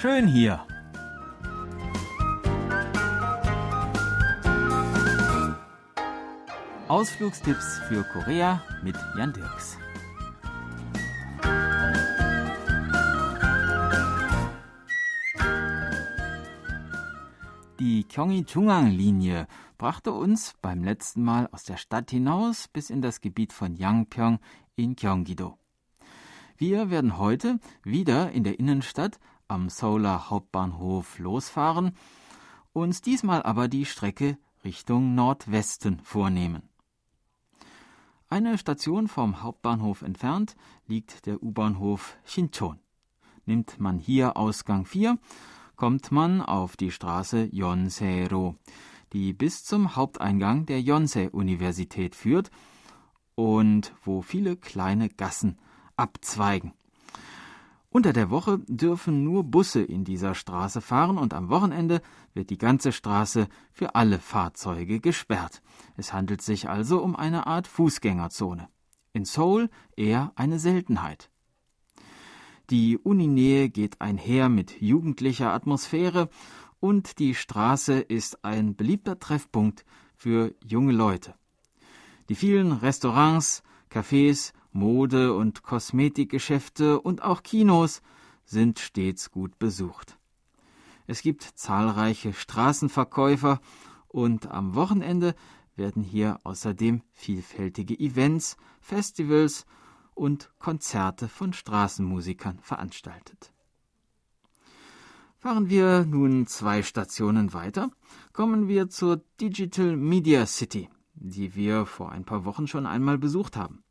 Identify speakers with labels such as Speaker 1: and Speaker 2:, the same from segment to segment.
Speaker 1: schön hier. Ausflugstipps für Korea mit Jan Dirks. Die Gyeonggi-Jungang-Linie brachte uns beim letzten Mal aus der Stadt hinaus bis in das Gebiet von Yangpyeong in Gyeonggi-do. Wir werden heute wieder in der Innenstadt am Seouler Hauptbahnhof losfahren, uns diesmal aber die Strecke Richtung Nordwesten vornehmen. Eine Station vom Hauptbahnhof entfernt liegt der U-Bahnhof Shinchon. Nimmt man hier Ausgang 4, kommt man auf die Straße Yonsei-ro, die bis zum Haupteingang der Yonsei-Universität führt und wo viele kleine Gassen abzweigen. Unter der Woche dürfen nur Busse in dieser Straße fahren und am Wochenende wird die ganze Straße für alle Fahrzeuge gesperrt. Es handelt sich also um eine Art Fußgängerzone. In Seoul eher eine Seltenheit. Die Uninähe geht einher mit jugendlicher Atmosphäre und die Straße ist ein beliebter Treffpunkt für junge Leute. Die vielen Restaurants, Cafés, Mode- und Kosmetikgeschäfte und auch Kinos sind stets gut besucht. Es gibt zahlreiche Straßenverkäufer und am Wochenende werden hier außerdem vielfältige Events, Festivals und Konzerte von Straßenmusikern veranstaltet. Fahren wir nun zwei Stationen weiter, kommen wir zur Digital Media City, die wir vor ein paar Wochen schon einmal besucht haben.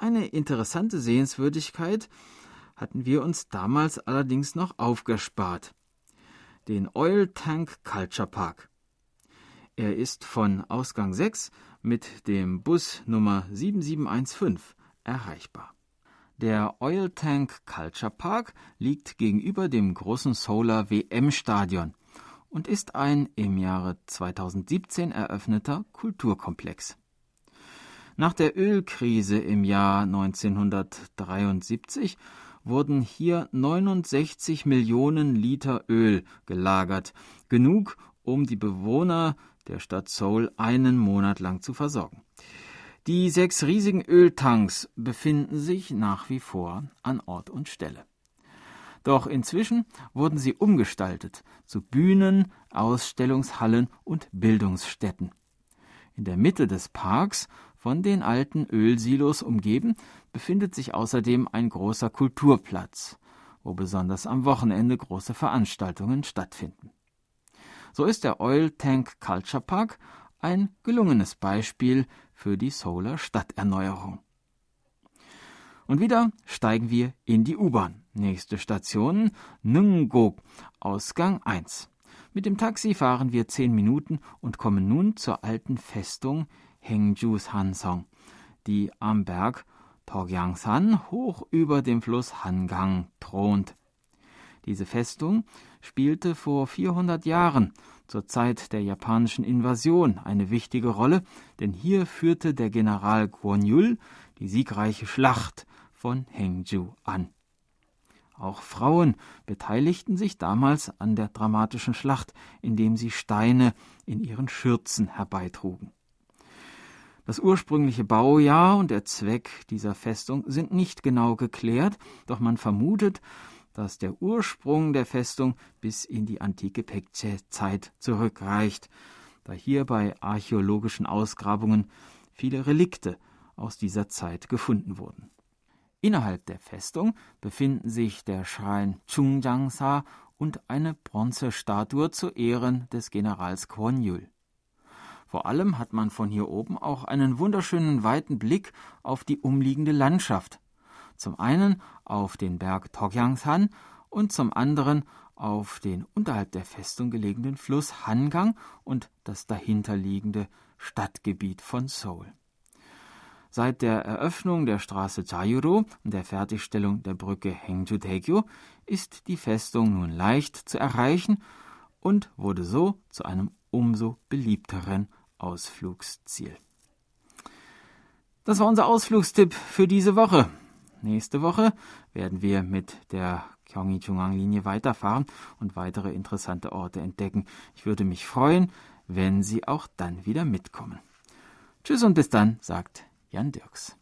Speaker 1: Eine interessante Sehenswürdigkeit hatten wir uns damals allerdings noch aufgespart. Den Oil Tank Culture Park. Er ist von Ausgang 6 mit dem Bus Nummer 7715 erreichbar. Der Oil Tank Culture Park liegt gegenüber dem großen Solar WM Stadion und ist ein im Jahre 2017 eröffneter Kulturkomplex. Nach der Ölkrise im Jahr 1973 wurden hier 69 Millionen Liter Öl gelagert, genug, um die Bewohner der Stadt Seoul einen Monat lang zu versorgen. Die sechs riesigen Öltanks befinden sich nach wie vor an Ort und Stelle. Doch inzwischen wurden sie umgestaltet zu Bühnen, Ausstellungshallen und Bildungsstätten. In der Mitte des Parks, von den alten Ölsilos umgeben, befindet sich außerdem ein großer Kulturplatz, wo besonders am Wochenende große Veranstaltungen stattfinden. So ist der Oil Tank Culture Park ein gelungenes Beispiel für die Solar Stadterneuerung. Und wieder steigen wir in die U-Bahn. Nächste Station Nungok, Ausgang 1. Mit dem Taxi fahren wir zehn Minuten und kommen nun zur alten Festung Hengjus Hansong, die am Berg Togyangsan hoch über dem Fluss Hangang thront. Diese Festung spielte vor 400 Jahren zur Zeit der japanischen Invasion eine wichtige Rolle, denn hier führte der General Gwon-yul die siegreiche Schlacht von Hengju an. Auch Frauen beteiligten sich damals an der dramatischen Schlacht, indem sie Steine in ihren Schürzen herbeitrugen. Das ursprüngliche Baujahr und der Zweck dieser Festung sind nicht genau geklärt, doch man vermutet, dass der Ursprung der Festung bis in die antike Pekce-Zeit zurückreicht, da hier bei archäologischen Ausgrabungen viele Relikte aus dieser Zeit gefunden wurden. Innerhalb der Festung befinden sich der Schrein Chungjangsa und eine Bronzestatue zu Ehren des Generals Kwon Yul. Vor allem hat man von hier oben auch einen wunderschönen weiten Blick auf die umliegende Landschaft, zum einen auf den Berg Togyangsan und zum anderen auf den unterhalb der Festung gelegenen Fluss Hangang und das dahinterliegende Stadtgebiet von Seoul. Seit der Eröffnung der Straße Jayuro und der Fertigstellung der Brücke Hengju-daegyo ist die Festung nun leicht zu erreichen und wurde so zu einem umso beliebteren Ausflugsziel. Das war unser Ausflugstipp für diese Woche. Nächste Woche werden wir mit der Gyeonggi-Jungang-Linie weiterfahren und weitere interessante Orte entdecken. Ich würde mich freuen, wenn Sie auch dann wieder mitkommen. Tschüss und bis dann, sagt Jan Dirks.